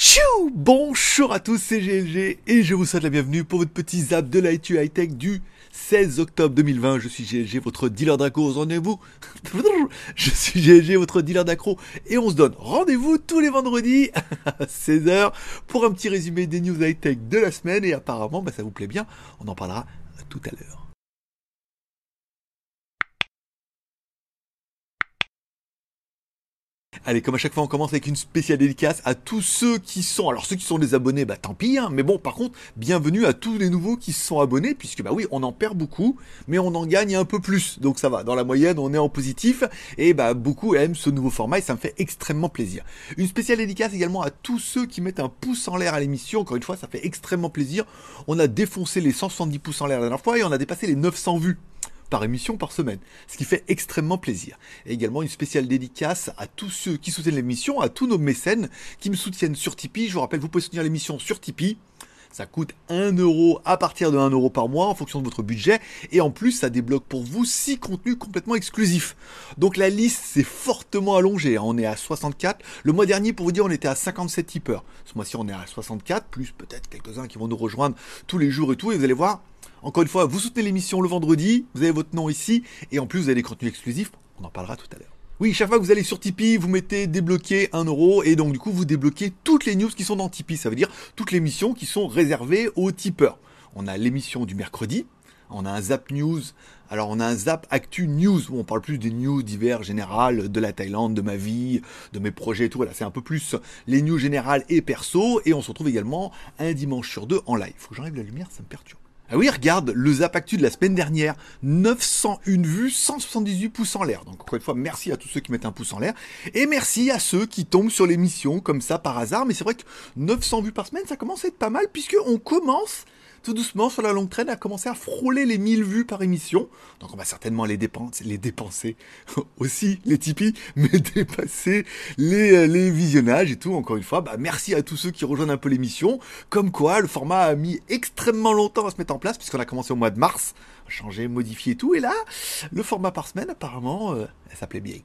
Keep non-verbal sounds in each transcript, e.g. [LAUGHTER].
Tchou Bonjour à tous, c'est GLG et je vous souhaite la bienvenue pour votre petit zap de l'IT High Tech du 16 octobre 2020. Je suis GLG, votre dealer d'accro. Rendez-vous [LAUGHS] Je suis GLG, votre dealer d'accro et on se donne rendez-vous tous les vendredis [LAUGHS] à 16h pour un petit résumé des news high tech de la semaine et apparemment bah, ça vous plaît bien. On en parlera tout à l'heure. Allez, comme à chaque fois, on commence avec une spéciale dédicace à tous ceux qui sont, alors ceux qui sont des abonnés, bah tant pis, hein, mais bon, par contre, bienvenue à tous les nouveaux qui se sont abonnés, puisque bah oui, on en perd beaucoup, mais on en gagne un peu plus, donc ça va, dans la moyenne, on est en positif, et bah beaucoup aiment ce nouveau format, et ça me fait extrêmement plaisir. Une spéciale dédicace également à tous ceux qui mettent un pouce en l'air à l'émission, encore une fois, ça fait extrêmement plaisir. On a défoncé les 170 pouces en l'air la dernière fois, et on a dépassé les 900 vues par émission par semaine, ce qui fait extrêmement plaisir. Et également une spéciale dédicace à tous ceux qui soutiennent l'émission, à tous nos mécènes qui me soutiennent sur Tipeee. Je vous rappelle, vous pouvez soutenir l'émission sur Tipeee. Ça coûte 1 euro à partir de 1 euro par mois en fonction de votre budget. Et en plus, ça débloque pour vous 6 contenus complètement exclusifs. Donc la liste s'est fortement allongée. Hein. On est à 64. Le mois dernier, pour vous dire, on était à 57 tipeurs. Ce mois-ci, on est à 64, plus peut-être quelques-uns qui vont nous rejoindre tous les jours et tout. Et vous allez voir, encore une fois, vous soutenez l'émission le vendredi, vous avez votre nom ici, et en plus vous avez des contenus exclusifs, on en parlera tout à l'heure. Oui, chaque fois que vous allez sur Tipeee, vous mettez débloquer 1 euro et donc du coup vous débloquez toutes les news qui sont dans Tipeee. Ça veut dire toutes les missions qui sont réservées aux tipeurs. On a l'émission du mercredi, on a un Zap News, alors on a un Zap Actu News où on parle plus des news divers générales de la Thaïlande, de ma vie, de mes projets et tout. Voilà, c'est un peu plus les news générales et perso. Et on se retrouve également un dimanche sur deux en live. Faut que j'enlève la lumière, ça me perturbe. Ah oui, regarde, le Zap Actu de la semaine dernière, 901 vues, 178 pouces en l'air. Donc encore une fois, merci à tous ceux qui mettent un pouce en l'air. Et merci à ceux qui tombent sur l'émission comme ça par hasard. Mais c'est vrai que 900 vues par semaine, ça commence à être pas mal puisque on commence tout doucement sur la longue traîne à commencer à frôler les 1000 vues par émission. Donc on va certainement les dépenser, les dépenser [LAUGHS] aussi, les Tipeee, [LAUGHS] mais dépasser les, euh, les visionnages et tout. Encore une fois, bah, merci à tous ceux qui rejoignent un peu l'émission. Comme quoi, le format a mis extrêmement longtemps à se mettre en place puisqu'on a commencé au mois de mars, changer, modifier tout. Et là, le format par semaine, apparemment, euh, ça plaît bien.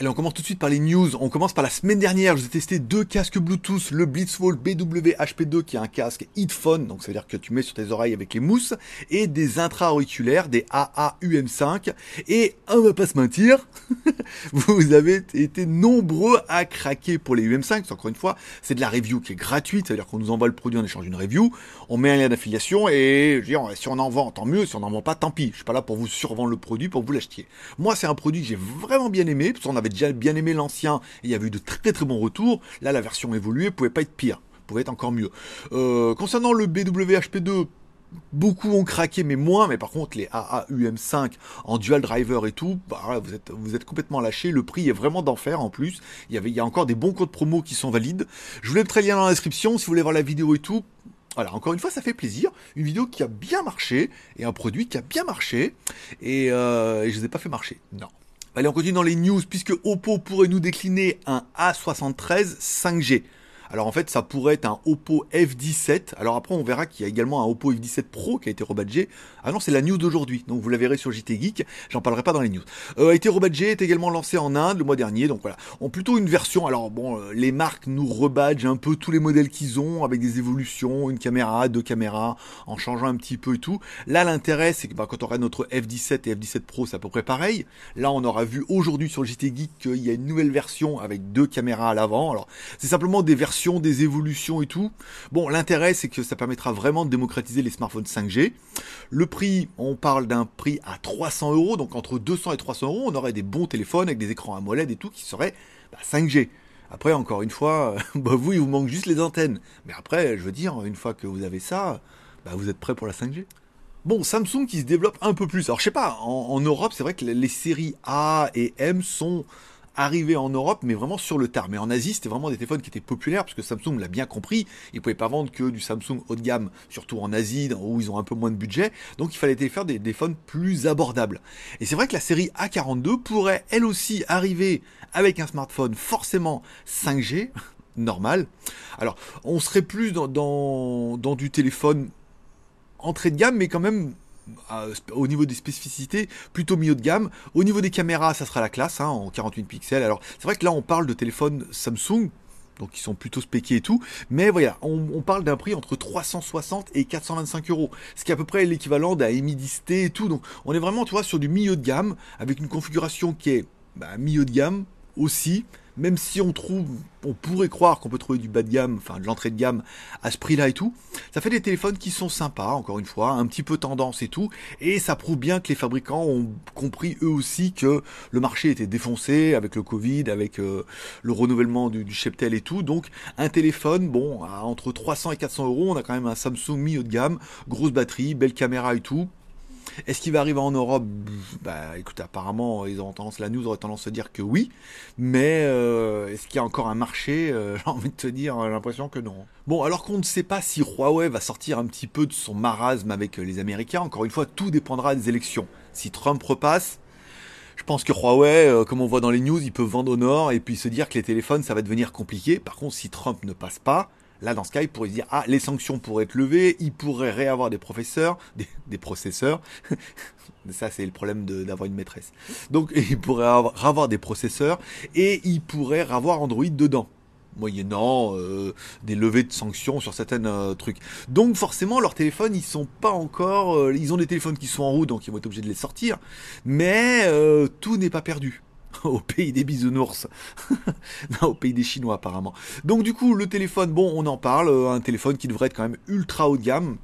Allez, on commence tout de suite par les news. On commence par la semaine dernière. Je vous ai testé deux casques Bluetooth, le Blitzwall BW-HP2 qui est un casque headphone, donc ça veut dire que tu mets sur tes oreilles avec les mousses, et des intra-auriculaires, des AA-UM5. Et on va pas se mentir, [LAUGHS] vous avez été nombreux à craquer pour les UM5. Encore une fois, c'est de la review qui est gratuite, c'est-à-dire qu'on nous envoie le produit en échange d'une review, on met un lien d'affiliation et je veux dire, si on en vend, tant mieux. Si on n'en vend pas, tant pis. Je suis pas là pour vous survendre le produit, pour vous l'achetiez. Moi, c'est un produit que j'ai vraiment bien aimé, déjà bien aimé l'ancien et il y avait eu de très très bons retours. Là, la version évoluée pouvait pas être pire, pouvait être encore mieux. Euh, concernant le BWHP2, beaucoup ont craqué, mais moins. Mais par contre, les AAUM5 en dual driver et tout, bah, vous êtes, vous êtes complètement lâché. Le prix est vraiment d'enfer en plus. Il y avait, il encore des bons codes promo qui sont valides. Je vous mettre le lien dans la description si vous voulez voir la vidéo et tout. Voilà, encore une fois, ça fait plaisir. Une vidéo qui a bien marché et un produit qui a bien marché et, euh, et je les ai pas fait marcher. Non. Allez, on continue dans les news, puisque Oppo pourrait nous décliner un A73 5G. Alors en fait, ça pourrait être un Oppo F17. Alors après, on verra qu'il y a également un Oppo F17 Pro qui a été rebadgé. Ah non, c'est la news d'aujourd'hui. Donc vous la verrez sur JT Geek. J'en parlerai pas dans les news. Euh, a été rebadgé, est également lancé en Inde le mois dernier. Donc voilà. On plutôt une version. Alors bon, euh, les marques nous rebadgent un peu tous les modèles qu'ils ont avec des évolutions, une caméra, deux caméras, en changeant un petit peu et tout. Là, l'intérêt, c'est que bah, quand on aura notre F17 et F17 Pro, c'est à peu près pareil. Là, on aura vu aujourd'hui sur JT Geek qu'il y a une nouvelle version avec deux caméras à l'avant. Alors, c'est simplement des versions des évolutions et tout. Bon, l'intérêt, c'est que ça permettra vraiment de démocratiser les smartphones 5G. Le prix, on parle d'un prix à 300 euros, donc entre 200 et 300 euros, on aurait des bons téléphones avec des écrans AMOLED et tout qui seraient 5G. Bah, après, encore une fois, [LAUGHS] bah, vous, il vous manque juste les antennes. Mais après, je veux dire, une fois que vous avez ça, bah, vous êtes prêt pour la 5G. Bon, Samsung qui se développe un peu plus. Alors, je sais pas, en Europe, c'est vrai que les séries A et M sont arrivé en Europe, mais vraiment sur le tard. Mais en Asie, c'était vraiment des téléphones qui étaient populaires, parce que Samsung l'a bien compris. Ils pouvaient pas vendre que du Samsung haut de gamme, surtout en Asie, où ils ont un peu moins de budget. Donc il fallait faire des téléphones plus abordables. Et c'est vrai que la série A42 pourrait, elle aussi, arriver avec un smartphone forcément 5G, [LAUGHS] normal. Alors, on serait plus dans du téléphone entrée de gamme, mais quand même au niveau des spécificités, plutôt milieu de gamme. Au niveau des caméras, ça sera la classe, hein, en 48 pixels. Alors, c'est vrai que là, on parle de téléphone Samsung. donc ils sont plutôt spéqués et tout. Mais voilà, on, parle d'un prix entre 360 et 425 euros, ce qui est à peu près l'équivalent d'un Mi 10T et tout. Donc on est vraiment, tu vois, sur du milieu de gamme avec une configuration qui est bah, milieu de gamme aussi, même si on trouve, on pourrait croire qu'on peut trouver du bas de gamme, enfin de l'entrée de gamme à ce prix-là et tout, ça fait des téléphones qui sont sympas, encore une fois, un petit peu tendance et tout, et ça prouve bien que les fabricants ont compris eux aussi que le marché était défoncé avec le Covid, avec euh, le renouvellement du, du, cheptel et tout, donc un téléphone, bon, à entre 300 et 400 euros, on a quand même un Samsung mi haut de gamme, grosse batterie, belle caméra et tout, est-ce qu'il va arriver en Europe? Bah écoute, apparemment, ils ont tendance, la news aurait tendance à dire que oui, mais euh, est-ce qu'il y a encore un marché? Euh, [LAUGHS] J'ai envie de te dire, j'ai l'impression que non. Bon, alors qu'on ne sait pas si Huawei va sortir un petit peu de son marasme avec les Américains, encore une fois, tout dépendra des élections. Si Trump repasse, je pense que Huawei, euh, comme on voit dans les news, il peut vendre au nord et puis se dire que les téléphones, ça va devenir compliqué. Par contre, si Trump ne passe pas, Là, dans ce cas, il pourrait se dire, ah, les sanctions pourraient être levées, il pourrait réavoir des professeurs, [LAUGHS] des, processeurs. [LAUGHS] Ça, c'est le problème d'avoir une maîtresse. Donc, [LAUGHS] il pourrait avoir, des processeurs et il pourrait avoir Android dedans moyennant euh, des levées de sanctions sur certains euh, trucs. Donc forcément leurs téléphones ils sont pas encore, euh, ils ont des téléphones qui sont en route donc ils vont être obligés de les sortir, mais tout n'est pas perdu. [LAUGHS] au pays des bisounours. [LAUGHS] au pays des Chinois apparemment. Donc du coup, le téléphone, bon, on en parle, euh, un téléphone qui devrait être quand même ultra haut de gamme.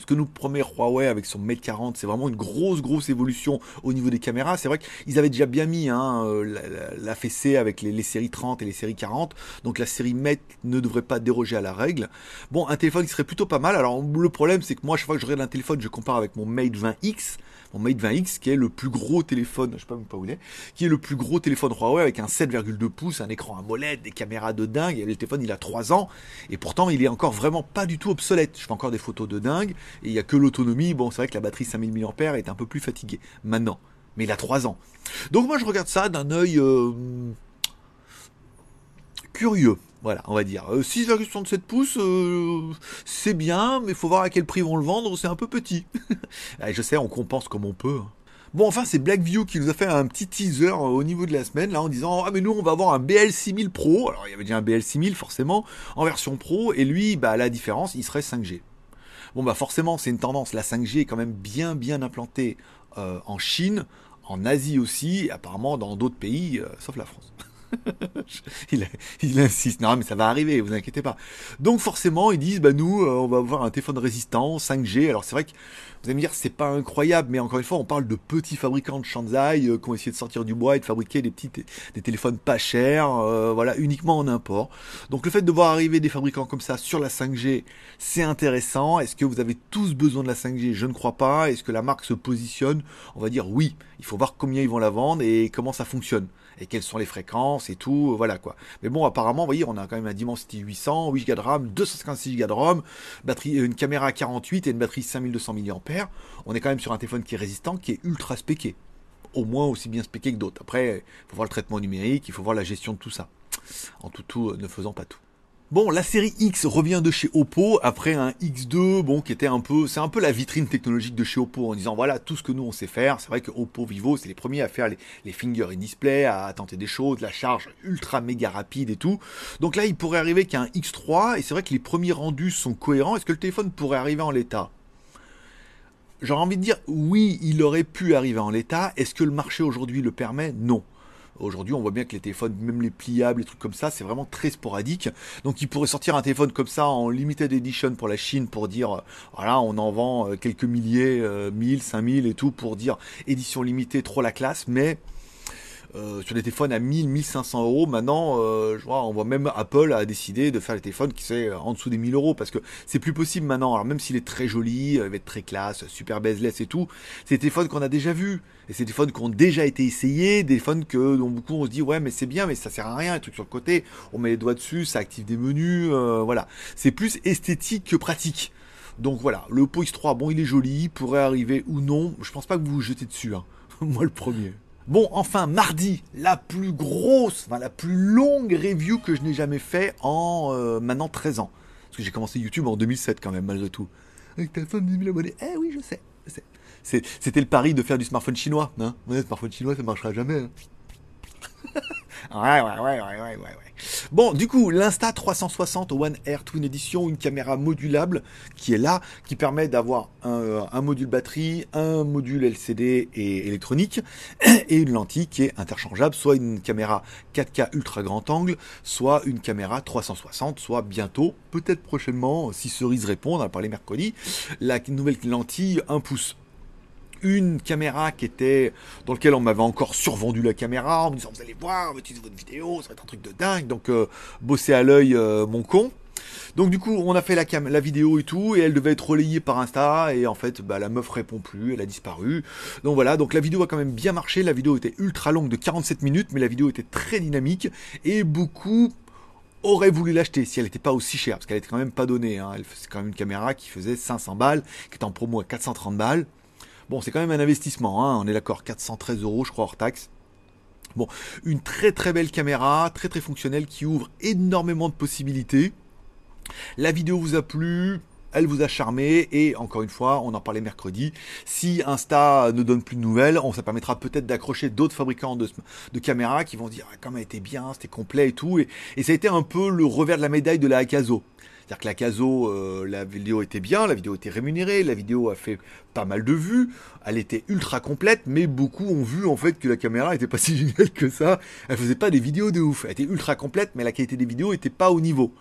Ce que nous promet Huawei avec son Mate 40, c'est vraiment une grosse, grosse évolution au niveau des caméras. C'est vrai qu'ils avaient déjà bien mis hein, euh, la, fessée avec les, séries 30 et les séries 40. Donc la série Mate ne devrait pas déroger à la règle. Bon, un téléphone qui serait plutôt pas mal. Alors le problème, c'est que moi, chaque fois que je regarde un téléphone, je compare avec mon Mate 20X mon Mate 20X qui est le plus gros téléphone, je sais pas même pas où il est, qui est le plus gros téléphone Huawei avec un 7,2 pouces, un écran AMOLED, des caméras de dingue, et le téléphone il a 3 ans, et pourtant il est encore vraiment pas du tout obsolète. Je fais encore des photos de dingue, et il y a que l'autonomie, bon c'est vrai que la batterie 5000 mAh est un peu plus fatiguée maintenant, mais il a 3 ans. Donc moi je regarde ça d'un œil euh, curieux. Voilà, on va dire. 6,67 euh, pouces, euh, c'est bien, mais il faut voir à quel prix vont le vendre, c'est un peu petit. [LAUGHS] je sais, on compense comme on peut. Hein. Bon, enfin, c'est Blackview qui nous a fait un petit teaser euh, au niveau de la semaine, là, en disant Ah, mais nous, on va avoir un BL6000 Pro. Alors, il y avait déjà un BL6000, forcément, en version Pro, et lui, bah, la différence, il serait 5G. Bon, bah, forcément, c'est une tendance. La 5G est quand même bien, bien implantée en Chine, en Asie aussi, et apparemment dans d'autres pays, sauf la France. [LAUGHS] [LAUGHS] il, insiste. Non, mais ça va arriver, vous inquiétez pas. Donc forcément, ils disent, bah nous, euh, on va avoir un téléphone résistant, 5G. Alors c'est vrai que vous allez me dire, c'est pas incroyable, mais encore une fois, on parle de petits fabricants de Shanghai euh, qui ont essayé de sortir du bois et de fabriquer des petits des téléphones pas chers, euh, voilà, uniquement en import. Donc le fait de voir arriver des fabricants comme ça sur la 5G, c'est intéressant. Est-ce que vous avez tous besoin de la 5G Je ne crois pas. Est-ce que la marque se positionne? On va dire oui. Il faut voir combien ils vont la vendre et comment ça fonctionne et quelles sont les fréquences et tout, euh, voilà quoi. Mais bon, apparemment, vous voyez, on a quand même un Dimensity 800, 8 Go de RAM, 256 Go de ROM, batterie, une caméra à 48 et une batterie 5200 mAh. On est quand même sur un téléphone qui est résistant, qui est ultra spéqué. Au moins aussi bien spéqué que d'autres. Après, il faut voir le traitement numérique, il faut voir la gestion de tout ça. En tout tout, euh, ne faisant pas tout. Bon, la série X revient de chez Oppo après un X2, bon, qui était un peu, c'est un peu la vitrine technologique de chez Oppo en disant voilà tout ce que nous on sait faire. C'est vrai que Oppo Vivo, c'est les premiers à faire les, finger in display, à tenter des choses, la charge ultra méga rapide et tout. Donc là, il pourrait arriver qu'un X3 et c'est vrai que les premiers rendus sont cohérents. Est-ce que le téléphone pourrait arriver en l'état? J'aurais envie de dire oui, il aurait pu arriver en l'état. Est-ce que le marché aujourd'hui le permet? Non. Aujourd'hui, on voit bien que les téléphones, même les pliables, les trucs comme ça, c'est vraiment très sporadique. Donc, ils pourraient sortir un téléphone comme ça en limited edition pour la Chine pour dire, euh, voilà, on en vend euh, quelques milliers, euh, mille, cinq mille et tout pour dire édition limitée, trop la classe, mais euh, sur des téléphones à 1000, 1500 euros. Maintenant, euh, je vois, on voit même Apple a décidé de faire les téléphones qui sont en dessous des 1000 euros parce que c'est plus possible maintenant. Alors même s'il est très joli, euh, il va être très classe, super bezeless et tout, c'est des téléphones qu'on a déjà vus. Et c'est des téléphones qui ont déjà été essayés, des téléphones que dont beaucoup on se dit ouais mais c'est bien mais ça sert à rien, un truc sur le côté, on met les doigts dessus, ça active des menus, voilà. C'est plus esthétique que pratique. Donc voilà, le Oppo X3, bon il est joli, pourrait arriver ou non, je pense pas que vous vous jetez dessus, hein. [LAUGHS] moi le premier. Bon, enfin, mardi, la plus grosse, enfin la plus longue review que je n'ai jamais fait en euh, maintenant 13 ans. Parce que j'ai commencé YouTube en 2007 quand même, malgré tout. Avec téléphone 10 000 abonnés. Eh oui, je sais. C'était le pari de faire du smartphone chinois. Hein ouais, smartphone chinois, ça marchera jamais. Hein. [LAUGHS] ouais, ouais, ouais, ouais, ouais, ouais. Bon, du coup, l'Insta 360 One Air Twin Edition, une caméra modulable qui est là, qui permet d'avoir un, un, module batterie, un module LCD et électronique, [CLEARS THROAT] et une lentille qui est interchangeable, soit une caméra 4K ultra grand angle, soit une caméra 360, soit bientôt, peut-être prochainement, si Cerise répond, on a parlé mercredi, la nouvelle lentille 1 pouce une caméra qui dans lequel on m'avait encore survendu la caméra en me disant vous allez voir votre vidéo ça va être un truc de dingue donc euh, bosser à l'œil euh, mon con donc du coup on a fait la, la vidéo et tout et elle devait être relayée par Insta et en fait bah, la meuf répond plus elle a disparu donc voilà donc la vidéo a quand même bien marché la vidéo était ultra longue de 47 minutes mais la vidéo était très dynamique et beaucoup auraient voulu l'acheter si elle n'était pas aussi chère, parce qu'elle était quand même pas donnée. Hein. C'est quand même une caméra qui faisait 500 balles, qui était en promo à 430 balles. Bon, c'est quand même un investissement, hein. on est d'accord, 413 euros, je crois, hors taxe. Bon, une très très belle caméra, très très fonctionnelle, qui ouvre énormément de possibilités. La vidéo vous a plu, elle vous a charmé et encore une fois, on en parlait mercredi. Si Insta ne donne plus de nouvelles, on ça permettra peut-être d'accrocher d'autres fabricants de, caméras qui vont dire ah, comme elle était bien, c'était complet et tout. Et, et, ça a été un peu le revers de la médaille de la Akazo. C'est-à-dire que la Caso, euh, la vidéo était bien, la vidéo était rémunérée, la vidéo a fait pas mal de vues, elle était ultra complète, mais beaucoup ont vu en fait que la caméra était pas [LAUGHS] si géniale que ça. Elle faisait pas des vidéos de ouf. Elle était ultra complète, mais la qualité des vidéos était pas au niveau.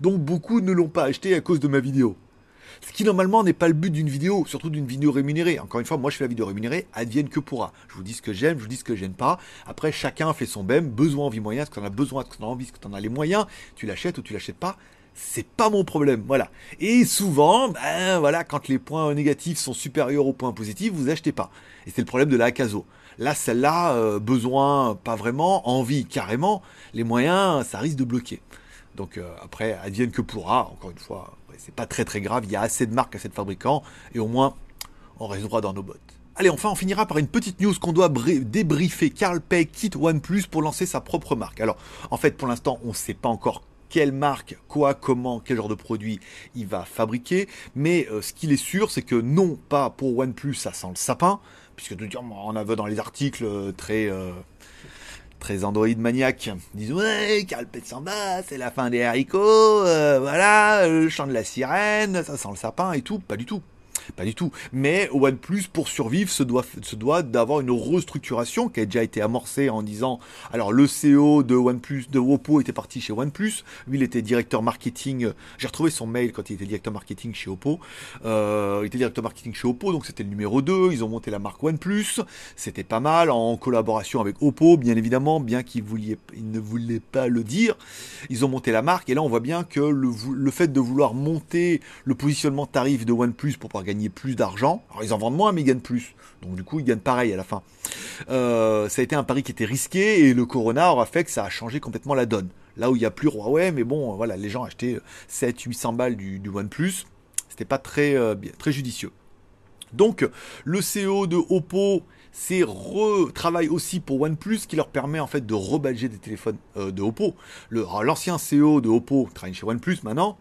Donc beaucoup ne l'ont pas acheté à cause de ma vidéo. Ce qui normalement n'est pas le but d'une vidéo, surtout d'une vidéo rémunérée. Encore une fois, moi je fais la vidéo rémunérée, advienne que pourra. Je vous dis ce que j'aime, je vous dis ce que j'aime pas. Après, chacun fait son BEM, besoin, envie, moyen. Tu en as besoin, est-ce que tu en as envie, est-ce que tu en as les moyens Tu l'achètes ou tu l'achètes pas c'est pas mon problème, voilà. Et souvent, ben voilà, quand les points négatifs sont supérieurs aux points positifs, vous achetez pas. Et c'est le problème de la Akazo. Là, celle-là, euh, besoin, pas vraiment, envie, carrément, les moyens, ça risque de bloquer. Donc euh, après, advienne que pourra, encore une fois, c'est pas très très grave, il y a assez de marques, assez de fabricants, et au moins, on reste dans nos bottes. Allez, enfin, on finira par une petite news qu'on doit débriefer. Carl Pay quitte OnePlus pour lancer sa propre marque. Alors, en fait, pour l'instant, on ne sait pas encore quelle marque, quoi, comment, quel genre de produit il va fabriquer. Mais euh, ce qu'il est sûr, c'est que non, pas pour OnePlus, ça sent le sapin, puisque tout on a vu dans les articles euh, très euh, très Android maniaque. Disent ouais, Carl va, c'est la fin des haricots, voilà, le chant de la sirène, ça sent le sapin et tout. Pas du tout. Pas du tout. Mais OnePlus, pour survivre, se doit, se doit d'avoir une restructuration qui a déjà été amorcée en disant, alors le CEO de OnePlus, de Oppo était parti chez OnePlus. Lui, il était directeur marketing. J'ai retrouvé son mail quand il était directeur marketing chez Oppo. Euh, il était directeur marketing chez Oppo, donc c'était le numéro 2. Ils ont monté la marque OnePlus. C'était pas mal en collaboration avec Oppo, bien évidemment, bien qu'ils ne voulaient pas le dire. Ils ont monté la marque et là, on voit bien que le, le fait de vouloir monter le positionnement tarif de OnePlus pour pouvoir gagner plus d'argent. Alors ils en vendent moins, mais ils gagnent plus. Donc du coup, ils gagnent pareil à la fin. Euh, ça a été un pari qui était risqué et le Corona aura fait que ça a changé complètement la donne. Là où il n'y a plus Huawei, mais bon, voilà, les gens achetaient 7 800 balles du, OnePlus. C'était pas très, euh, très judicieux. Donc, le CEO de Oppo c'est aussi pour OnePlus qui leur permet en fait de rebadger des téléphones euh, de Oppo. L'ancien CEO de Oppo travaille chez OnePlus maintenant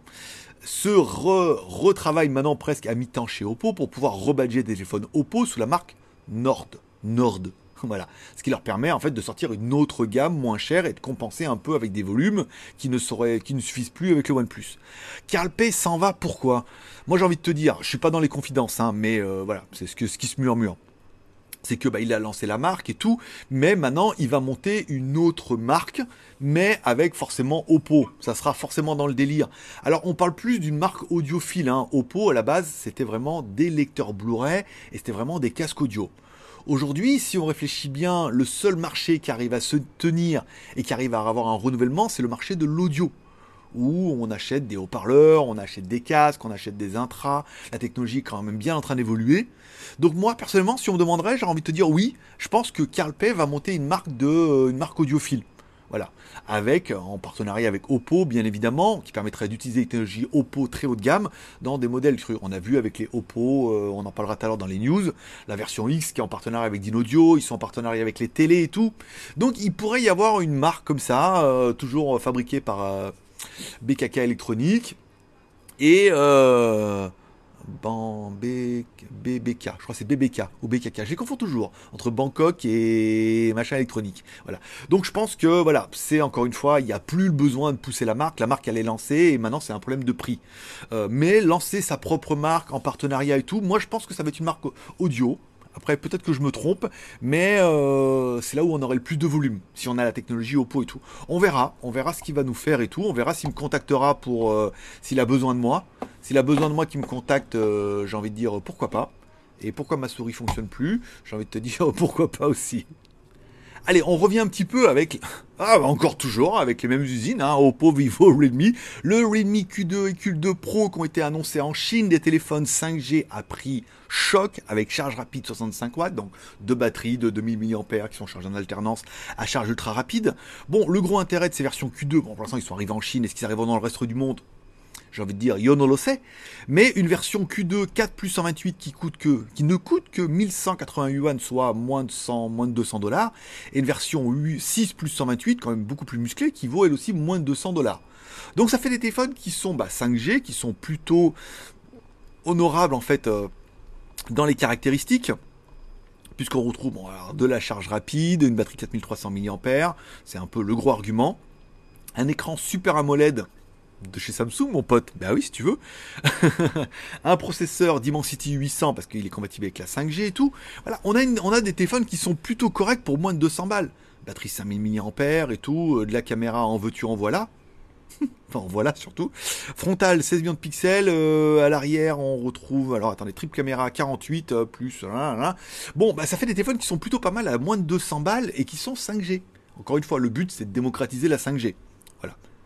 se retravaille maintenant presque à mi-temps chez Oppo pour pouvoir rebadger des téléphones Oppo sous la marque Nord. Nord. [LAUGHS] Voilà. Ce qui leur permet en fait de sortir une autre gamme moins chère et de compenser un peu avec des volumes qui ne, seraient, qui ne suffisent plus avec le OnePlus. Carl P s'en va pourquoi? Moi j'ai envie de te dire, je suis pas dans les confidences, hein, mais euh, voilà, c'est ce qui se murmure c'est que bah, il a lancé la marque et tout, mais maintenant il va monter une autre marque, mais avec forcément Oppo. Ça sera forcément dans le délire. Alors on parle plus d'une marque audiophile. Hein. Oppo à la base c'était vraiment des lecteurs Blu-ray et c'était vraiment des casques audio. Aujourd'hui, si on réfléchit bien, le seul marché qui arrive à se tenir et qui arrive à avoir un renouvellement, c'est le marché de l'audio où on achète des haut-parleurs, on achète des casques, on achète des intras. La technologie est quand même bien en train d'évoluer. Donc moi, personnellement, si on me demanderait, j'ai envie de te dire oui, je pense que Carl Pay va monter une marque de, euh, marque audiophile. Voilà. Avec, en partenariat avec Oppo, bien évidemment, qui permettrait d'utiliser les technologies Oppo très haut de gamme dans des modèles On a vu avec les Oppo, euh, on en parlera tout à l'heure dans les news, la version X qui est en partenariat avec Dynaudio, ils sont en partenariat avec les télés et tout. Donc il pourrait y avoir une marque comme ça, euh, toujours fabriquée par BKK électronique. Et B, BBK, je crois c'est BBK ou BKK. Je les confonds toujours entre Bangkok et machin électronique. Voilà. Donc je pense que voilà, c'est encore une fois, il n'y a plus le besoin de pousser la marque. La marque elle est lancée et maintenant c'est un problème de prix. Euh, mais lancer sa propre marque en partenariat et tout, moi je pense que ça va être une marque audio. Après, peut-être que je me trompe, mais euh, c'est là où on aurait le plus de volume, si on a la technologie Oppo et tout. On verra, on verra ce qu'il va nous faire et tout. On verra s'il me contactera pour euh, s'il a besoin de moi. S'il a besoin de moi qui me contacte, euh, j'ai envie de dire pourquoi pas. Et pourquoi ma souris fonctionne plus J'ai envie de te dire [LAUGHS] pourquoi pas aussi. Allez, on revient un petit peu avec, [LAUGHS] ah, bah, encore toujours, avec les mêmes usines, hein, Oppo, Vivo, Redmi. Le Redmi Q2 et Q2 Pro qui ont été annoncés en Chine, des téléphones 5G à prix choc, avec charge rapide 65 watts, donc deux batteries de 2000 mAh qui sont chargées en alternance à charge ultra rapide. Bon, le gros intérêt de ces versions Q2, bon, pour l'instant ils sont arrivés en Chine, est-ce qu'ils arriveront dans le reste du monde? J'ai envie de dire Yono lo sait, mais une version Q2 4 plus 128 qui coûte que, qui ne coûte que 1180 yuan, soit moins de 100, moins de 200 dollars, et une version 6 plus 128, quand même beaucoup plus musclée, qui vaut elle aussi moins de 200 dollars. Donc ça fait des téléphones qui sont 5G, bah, qui sont plutôt honorables en fait euh, dans les caractéristiques puisqu'on retrouve de la charge rapide, une batterie 4300 mAh, c'est un peu le gros argument, un écran Super AMOLED de chez Samsung, mon pote. Bah oui, si tu veux. [LAUGHS] un processeur Dimensity 800 parce qu'il est compatible avec la 5G et tout. Voilà, on a, des téléphones qui sont plutôt corrects pour moins de 200 balles. Batterie 5000 mAh et tout, euh, de la caméra en veux-tu en voilà. [LAUGHS] enfin, voilà surtout. Frontal 16 millions de pixels. Euh, à l'arrière, on retrouve. Alors attendez, triple caméra 48 euh, plus. Bon, bah ça fait des téléphones qui sont plutôt pas mal à moins de 200 balles et qui sont 5G. Encore une fois, le but c'est de démocratiser la 5G.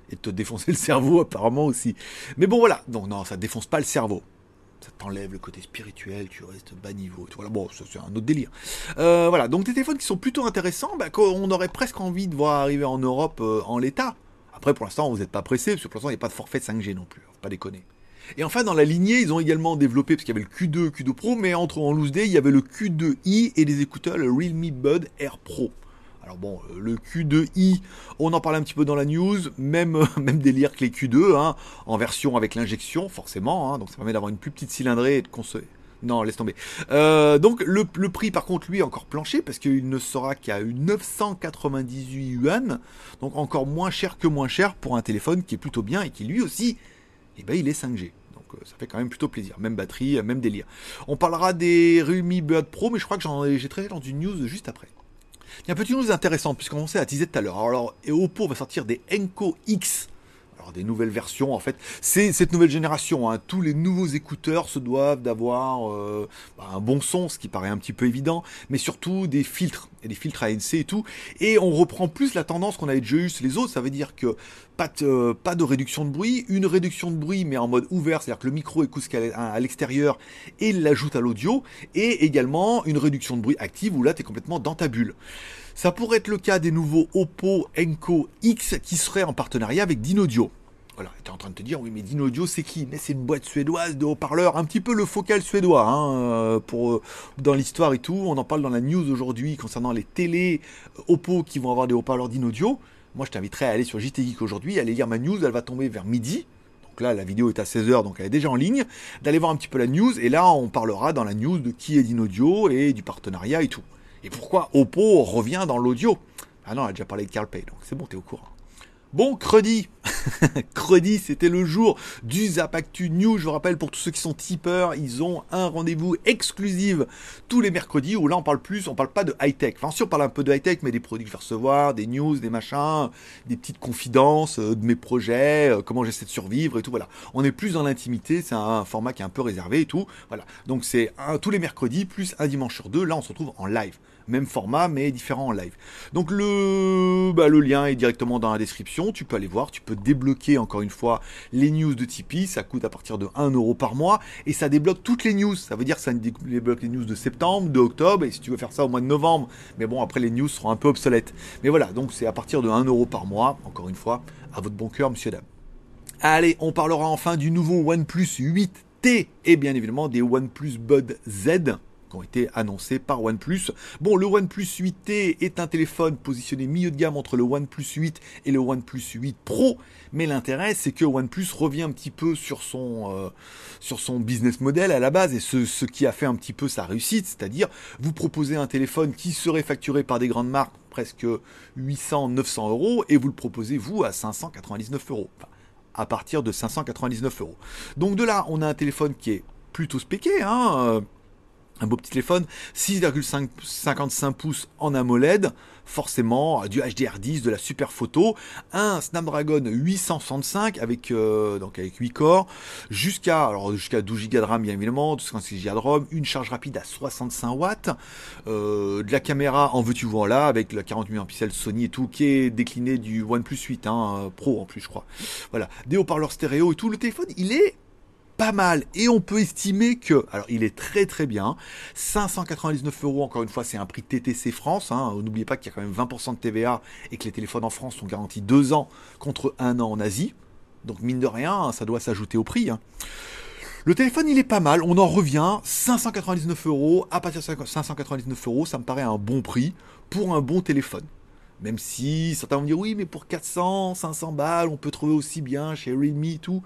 Et de te défoncer le cerveau apparemment aussi. Mais bon voilà, donc non, ça défonce pas le cerveau. Ça t'enlève le côté spirituel, tu restes bas niveau. Voilà, bon, ça c'est un autre délire. Euh, voilà, donc des téléphones qui sont plutôt intéressants, bah, qu'on aurait presque envie de voir arriver en Europe euh, en l'état. Après, pour l'instant, vous n'êtes pas pressé, parce que pour l'instant, il n'y a pas de forfait 5G non plus, faut pas déconner. Et enfin, dans la lignée, ils ont également développé, parce qu'il y avait le Q2, Q2 Pro, mais entre en loose day, il y avait le Q2i et les écouteurs, le Realme Bud Air Pro. Alors bon, euh, le Q2i, on en parlait un petit peu dans la news, même, [LAUGHS] même délire que les Q2, hein, en version avec l'injection, forcément, hein, donc ça permet d'avoir une plus petite cylindrée et de consommer. Non, laisse tomber. Euh, donc le, prix par contre lui est encore planché parce qu'il ne sera qu'à 998 yuan, donc encore moins cher que moins cher pour un téléphone qui est plutôt bien et qui lui aussi, eh ben, il est 5G. Donc euh, ça fait quand même plutôt plaisir. Même batterie, même délire. On parlera des Realme Buds Pro, mais je crois que j'en ai, j'ai traité dans une news juste après. Il y a un petit news intéressant, puisqu'on sait à teaser tout à l'heure. Alors, et Oppo va sortir des Enco X des nouvelles versions en fait. C'est cette nouvelle génération. Hein. Tous les nouveaux écouteurs se doivent d'avoir euh, bah, un bon son, ce qui paraît un petit peu évident, mais surtout des filtres et des filtres ANC et tout. Et on reprend plus la tendance qu'on avait déjà eu sur les autres. Ça veut dire que pas de, euh, pas de réduction de bruit, une réduction de bruit mais en mode ouvert, c'est-à-dire que le micro écoute ce à l'extérieur et l'ajoute à l'audio, et également une réduction de bruit active où là tu es complètement dans ta bulle. Ça pourrait être le cas des nouveaux Oppo Enco X qui seraient en partenariat avec Dynaudio. Voilà, tu es en train de te dire, oui, mais Dynaudio, c'est qui? Mais c'est une boîte suédoise de haut-parleurs, un petit peu le focal suédois, hein, euh, pour, euh, dans l'histoire et tout. On en parle dans la news aujourd'hui concernant les télés euh, Oppo qui vont avoir des haut-parleurs Dynaudio. Moi, je t'inviterai à aller sur JT Geek aujourd'hui, aller lire ma news, elle va tomber vers midi. Donc là, la vidéo est à 16h, donc elle est déjà en ligne. D'aller voir un petit peu la news, et là, on parlera dans la news de qui est Dynaudio et du partenariat et tout. Et pourquoi Oppo revient dans l'audio? Ah non, elle a déjà parlé de Carl Pay, donc c'est bon, t'es au courant. Bon, credi [LAUGHS] Credi, c'était le jour du Zapactu News. Je vous rappelle, pour tous ceux qui sont tipeurs, ils ont un rendez-vous exclusif tous les mercredis où là, on parle plus, on parle pas de high-tech. Enfin, si on parle un peu de high-tech, mais des produits que je vais recevoir, des news, des machins, des petites confidences euh, de mes projets, euh, comment j'essaie de survivre et tout. Voilà. On est plus dans l'intimité, c'est un format qui est un peu réservé et tout. Voilà. Donc, c'est tous les mercredis plus un dimanche sur deux. Là, on se retrouve en live même format mais différent en live. Donc le, bah, le lien est directement dans la description, tu peux aller voir, tu peux débloquer encore une fois les news de Tipeee, ça coûte à partir de 1 euro par mois et ça débloque toutes les news, ça veut dire que ça débloque les news de septembre, de octobre et si tu veux faire ça au mois de novembre, mais bon après les news seront un peu obsolètes. Mais voilà, donc c'est à partir de 1 euro par mois, encore une fois, à votre bon cœur monsieur dame. Allez, on parlera enfin du nouveau OnePlus 8T et bien évidemment des OnePlus Bud Z qui ont été annoncés par OnePlus. Bon, le OnePlus 8T est un téléphone positionné milieu de gamme entre le OnePlus 8 et le OnePlus 8 Pro, mais l'intérêt c'est que OnePlus revient un petit peu sur son euh, business model à la base et ce, qui a fait un petit peu sa réussite, c'est-à-dire vous proposez un téléphone qui serait facturé par des grandes marques presque 800 900 euros et vous le proposez vous à 599 euros. à partir de 599 euros. Donc de là, on a un téléphone qui est plutôt spéqué, hein, euh, un beau petit téléphone, 6,55 pouces en AMOLED, forcément du HDR10, de la super photo, un Snapdragon 865 avec euh, donc avec 8 corps, jusqu'à alors jusqu'à 12 Go de RAM bien évidemment, 256 Go de ROM, une charge rapide à 65 watts, euh, de la caméra en veux-tu voir là avec la 48 mégapixels Sony et tout qui est décliné du OnePlus 8 hein, Pro en plus je crois. Voilà, des haut-parleurs stéréo et tout, le téléphone il est pas mal et on peut estimer que, alors il est très très bien, 599 euros encore une fois c'est un prix TTC France, hein. n'oubliez pas qu'il y a quand même 20% de TVA et que les téléphones en France sont garantis 2 ans contre 1 an en Asie, donc mine de rien ça doit s'ajouter au prix. Hein. Le téléphone il est pas mal, on en revient, 599 euros, à partir de 599 euros ça me paraît un bon prix pour un bon téléphone. Même si certains vont dire oui, mais pour 400, 500 balles, on peut trouver aussi bien chez Realme et tout.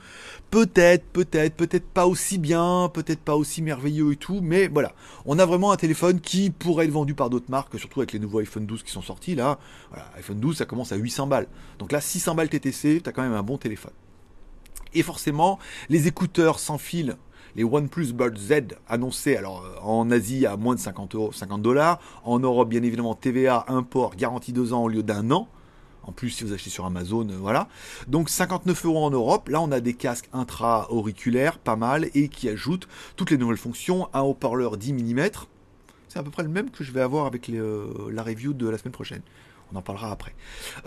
Peut-être, peut-être, peut-être pas aussi bien, peut-être pas aussi merveilleux et tout, mais voilà. On a vraiment un téléphone qui pourrait être vendu par d'autres marques, surtout avec les nouveaux iPhone 12 qui sont sortis là. Voilà, iPhone 12, ça commence à 800 balles. Donc là, 600 balles TTC, t'as quand même un bon téléphone. Et forcément, les écouteurs sans fil les OnePlus Buds Z annoncés alors euh, en Asie à moins de 50 euros, 50 dollars, en Europe bien évidemment TVA import garantie 2 ans au lieu d'un an. En plus, si vous achetez sur Amazon, euh, voilà. Donc 59 euros en Europe. Là, on a des casques intra-auriculaires, pas mal, et qui ajoutent toutes les nouvelles fonctions. Un haut-parleur 10 mm. C'est à peu près le même que je vais avoir avec euh, la review de la semaine prochaine. On en parlera après.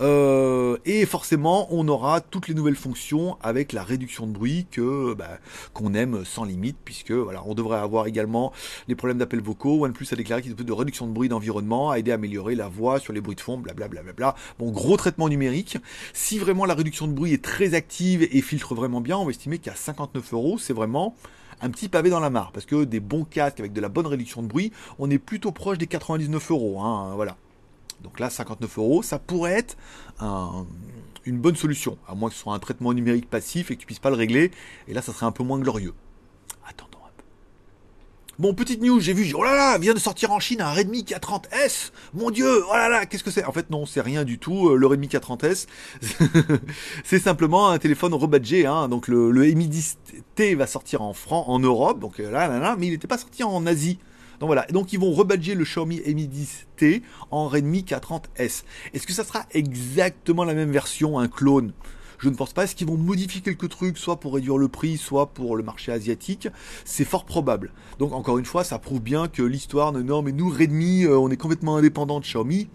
Euh, et forcément, on aura toutes les nouvelles fonctions avec la réduction de bruit que bah, qu'on aime sans limite, puisque voilà, on devrait avoir également les problèmes d'appels vocaux. OnePlus a déclaré qu'il y a de réduction de bruit d'environnement, a aidé à améliorer la voix sur les bruits de fond, blablabla. Bla, bla, bla, bon, gros traitement numérique. Si vraiment la réduction de bruit est très active et filtre vraiment bien, on va estimer qu'à 59 euros, c'est vraiment un petit pavé dans la mare, parce que des bons casques avec de la bonne réduction de bruit, on est plutôt proche des 99 euros. Hein, voilà. Donc là, 59 euros, ça pourrait être une bonne solution, à moins que ce soit un traitement numérique passif et que tu puisses pas le régler. Et là, ça serait un peu moins glorieux. Attendons un peu. Bon, petite news, j'ai vu, oh là là, vient de sortir en Chine un Redmi K30S. Mon Dieu, oh là là, qu'est-ce que c'est? En fait, non, c'est rien du tout. Euh, le Redmi K30S, [LAUGHS] c'est simplement un téléphone rebadgé. Hein. Donc le, le Mi 10T va sortir en franc, en Europe. Donc euh, là, là, là, mais il n'était pas sorti en Asie. Donc voilà, donc ils vont rebadger le Xiaomi Mi 10T en Redmi K30S. Est-ce que ça sera exactement la même version, un clone? Je ne pense pas. Est-ce qu'ils vont modifier quelques trucs, soit pour réduire le prix, soit pour le marché asiatique? C'est fort probable. Donc encore une fois, ça prouve bien que l'histoire, non, mais nous, Redmi, euh, on est complètement indépendant de Xiaomi.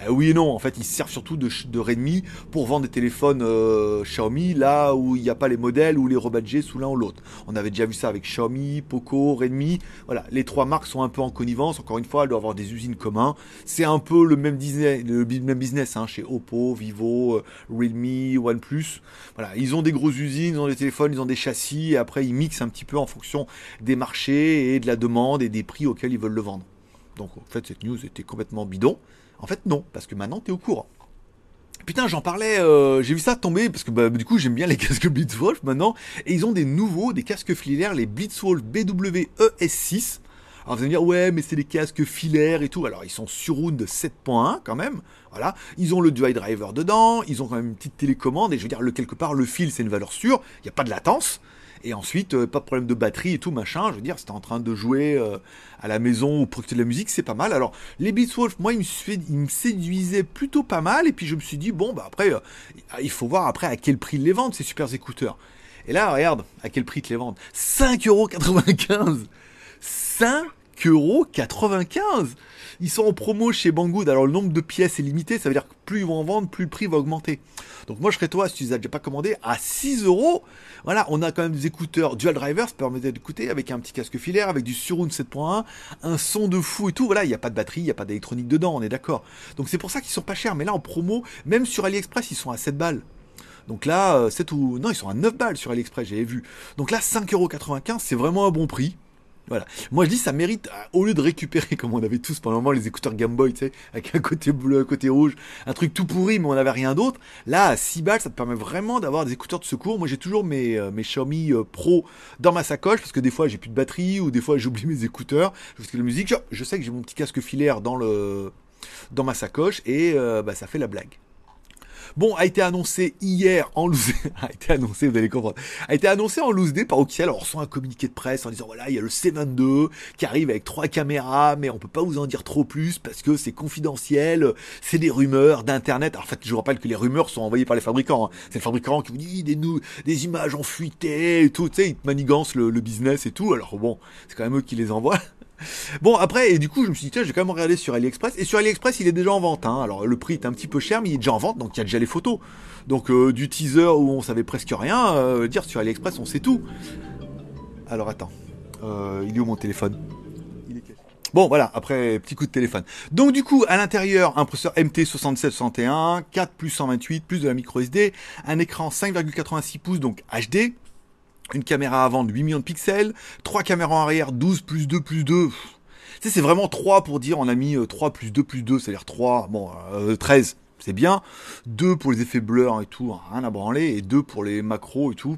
Euh, oui et non, en fait, ils servent surtout de, Redmi pour vendre des téléphones euh, Xiaomi là où il n'y a pas les modèles ou les rebadgés sous l'un ou l'autre. On avait déjà vu ça avec Xiaomi, Poco, Redmi. Voilà, les trois marques sont un peu en connivence. Encore une fois, elles doivent avoir des usines communes. C'est un peu le même, business, hein, chez Oppo, Vivo, euh, Realme, OnePlus. Voilà, ils ont des grosses usines, ils ont des téléphones, ils ont des châssis et après ils mixent un petit peu en fonction des marchés et de la demande et des prix auxquels ils veulent le vendre. Donc en fait, cette news était complètement bidon. En fait, non, parce que maintenant, tu es au courant. Putain, j'en parlais, euh, j'ai vu ça tomber, parce que bah, du coup, j'aime bien les [LAUGHS] casques Blitzwolf maintenant, et ils ont des nouveaux, des casques filaires, les Blitzwolf BWES6. Alors vous allez me dire, ouais, mais c'est des casques filaires et tout. Alors ils sont sur Round 7.1 quand même. Voilà. Ils ont le dual driver dedans, ils ont quand même une petite télécommande, et je veux dire, quelque part, le fil, c'est une valeur sûre, il n'y a pas de latence. Et ensuite, euh, pas de problème de batterie et tout, machin. Je veux dire, c'était en train de jouer euh, à la maison ou pour écouter de la musique, c'est pas mal. Alors, les Beatswolf, moi, ils me, séduisaient plutôt pas mal. Et puis, je me suis dit, bon, bah après, euh, il faut voir après à quel prix ils les vendent, ces super écouteurs. Et là, regarde, à quel prix ils te les vendent 5,95€ 5,95€ ils sont en promo chez Banggood. Alors le nombre de pièces est limité, ça veut dire que plus ils vont en vendre, plus le prix va augmenter. Donc moi je serais toi, si tu les as déjà pas commandé, à 6 euros. Voilà, on a quand même des écouteurs dual driver, ça permet d'écouter avec un petit casque filaire, avec du surround 7.1, un son de fou et tout. Voilà, il n'y a pas de batterie, il n'y a pas d'électronique dedans, on est d'accord. Donc c'est pour ça qu'ils sont pas chers. Mais là en promo, même sur AliExpress, ils sont à 7 balles. Donc là, 7 ou... Non, ils sont à 9 balles sur AliExpress, j'avais vu. Donc là, 5,95€, c'est vraiment un bon prix. Voilà. Moi je dis ça mérite, euh, au lieu de récupérer [LAUGHS] comme on avait tous pendant un moment les écouteurs Game Boy, tu sais, avec un côté bleu, un côté rouge, un truc tout pourri mais on n'avait rien d'autre. Là, à 6 balles, ça te permet vraiment d'avoir des écouteurs de secours. Moi j'ai toujours mes, euh, mes Xiaomi euh, Pro dans ma sacoche parce que des fois j'ai plus de batterie ou des fois [LAUGHS] j'oublie mes écouteurs. Parce que la musique, je, sais que j'ai mon petit casque filaire dans le dans ma sacoche et bah, ça fait la blague. Bon, a été annoncé hier en loose [LAUGHS] a été annoncé, vous allez comprendre, a été annoncé en loose day par Oxyal. Alors, soit un communiqué de presse en disant voilà, il y a le C22 qui arrive avec trois caméras, mais on peut pas vous en dire trop plus parce que c'est confidentiel, c'est des rumeurs d'internet. Alors, en fait, je vous rappelle que les rumeurs sont envoyées par les fabricants. Hein. C'est le fabricant qui vous dit des, des images enfuitées et tout, tu sais, ils manigancent le, le business et tout. Alors bon, c'est quand même eux qui les envoient. Bon, après, et du coup, je me suis dit, tiens, j'ai quand même regardé sur AliExpress. Et sur AliExpress, il est déjà en vente. Hein. Alors, le prix est un petit peu cher, mais il est déjà en vente, donc il y a déjà les photos. Donc, euh, du teaser où on savait presque rien, euh, dire sur AliExpress, on sait tout. Alors, attends. Euh, il est où mon téléphone? Bon, voilà, après, petit coup de téléphone. Donc, du coup, à l'intérieur, un processeur MT6761, 4 plus 128, plus de la micro SD, un écran 5,86 pouces, donc HD, une caméra avant de 8 millions de pixels, trois caméras arrière 12 plus 2 plus 2. Tu sais, c'est vraiment 3 pour dire on a mis 3 euh, plus 2 plus 2, c'est-à-dire 3, bon, 13, euh, c'est bien. 2 pour les effets blurs et tout, rien à branler, et 2 pour les macros et tout,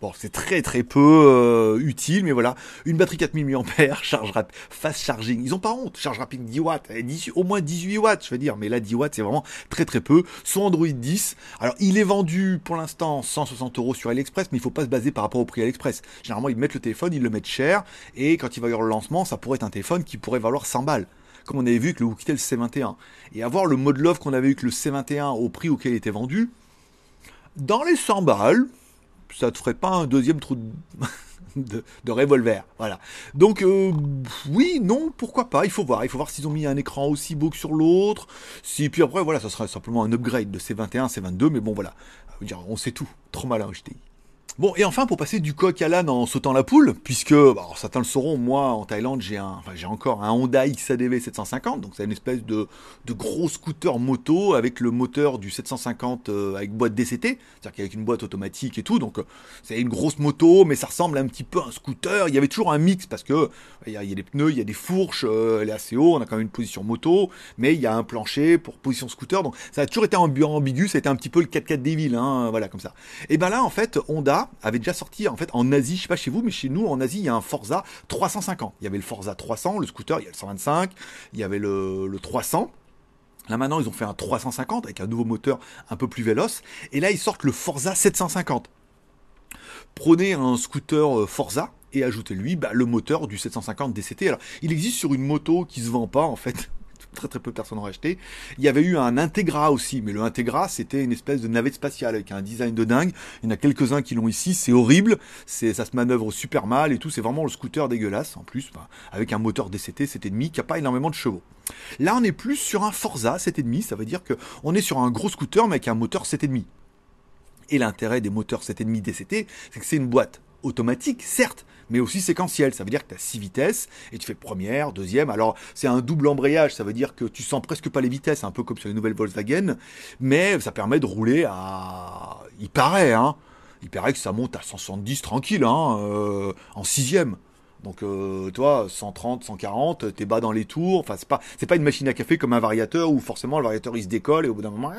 Bon, c'est très très peu euh, utile, mais voilà. Une batterie 4000 mAh, [LAUGHS] charge rapide, fast charging. Ils ont pas honte, charge rapide 10 watts, 10, au moins 18 watts, je veux dire. Mais là, 10 watts, c'est vraiment très très peu. Sur Android 10. Alors, il est vendu pour l'instant 160 euros sur AliExpress, mais il faut pas se baser par rapport au prix AliExpress. Généralement, ils mettent le téléphone, ils le mettent cher, et quand il va y avoir le lancement, ça pourrait être un téléphone qui pourrait valoir 100 balles comme on avait vu avec le Oukitel C21. Et avoir le mode love qu'on avait eu avec le C21 au prix auquel il était vendu, dans les 100 balles, ça te ferait pas un deuxième trou de, [LAUGHS] revolver. Voilà. Donc euh, oui, non, pourquoi pas Il faut voir. Il faut voir s'ils ont mis un écran aussi beau que sur l'autre. Si puis après voilà, ça serait simplement un upgrade de C21, C22. Mais bon voilà, on sait tout. Trop malin HTI. Bon, et enfin, pour passer du coq à l'âne en sautant la poule, puisque, bah, certains le sauront, moi, en Thaïlande, j'ai un, enfin, j'ai encore un Honda XADV 750, donc c'est une espèce de, de gros scooter moto avec le moteur du 750 euh, avec boîte DCT, c'est-à-dire qu'avec une boîte automatique et tout, donc euh, c'est une grosse moto, mais ça ressemble un petit peu à un scooter. Il y avait toujours un mix parce que il y a, des pneus, il y a des fourches, euh, elle est assez haut, on a quand même une position moto, mais il y a un plancher pour position scooter, donc ça a toujours été ambigu, ça a été un petit peu le 4x4 des villes, hein, voilà, comme ça. Et ben là, en fait, Honda, avait déjà sorti en fait en Asie, je sais pas chez vous, mais chez nous en Asie, il y a un Forza 350. Il y avait le Forza 300, le scooter, il y a le 125, il y avait le, le 300. Là maintenant, ils ont fait un 350 avec un nouveau moteur un peu plus véloce. Et là, ils sortent le Forza 750. Prenez un scooter euh, Forza et ajoutez-lui bah, le moteur du 750 DCT. Alors, il existe sur une moto qui se vend pas en fait très très peu de personnes ont acheté. Il y avait eu un Integra aussi, mais le Integra c'était une espèce de navette spatiale avec un design de dingue. Il y en a quelques-uns qui l'ont ici, c'est horrible, c'est ça se manœuvre super mal et tout, c'est vraiment le scooter dégueulasse en plus, avec un moteur DCT 7,5 qui a pas énormément de chevaux. Là on est plus sur un Forza 7,5, ça veut dire que on est sur un gros scooter mais avec un moteur 7,5. Et l'intérêt des moteurs 7,5 DCT, c'est que c'est une boîte automatique, certes, mais aussi séquentiel. Ça veut dire que tu as 6 vitesses et tu fais première, deuxième. Alors, c'est un double embrayage, ça veut dire que tu sens presque pas les vitesses, un peu comme sur les nouvelles Volkswagen, mais ça permet de rouler à. Il paraît, hein. Il paraît que ça monte à 170 tranquille, hein, euh, en sixième. Donc, euh, toi, 130, 140, t'es bas dans les tours. Enfin, c'est pas, c'est pas une machine à café comme un variateur où forcément le variateur il se décolle et au bout d'un moment,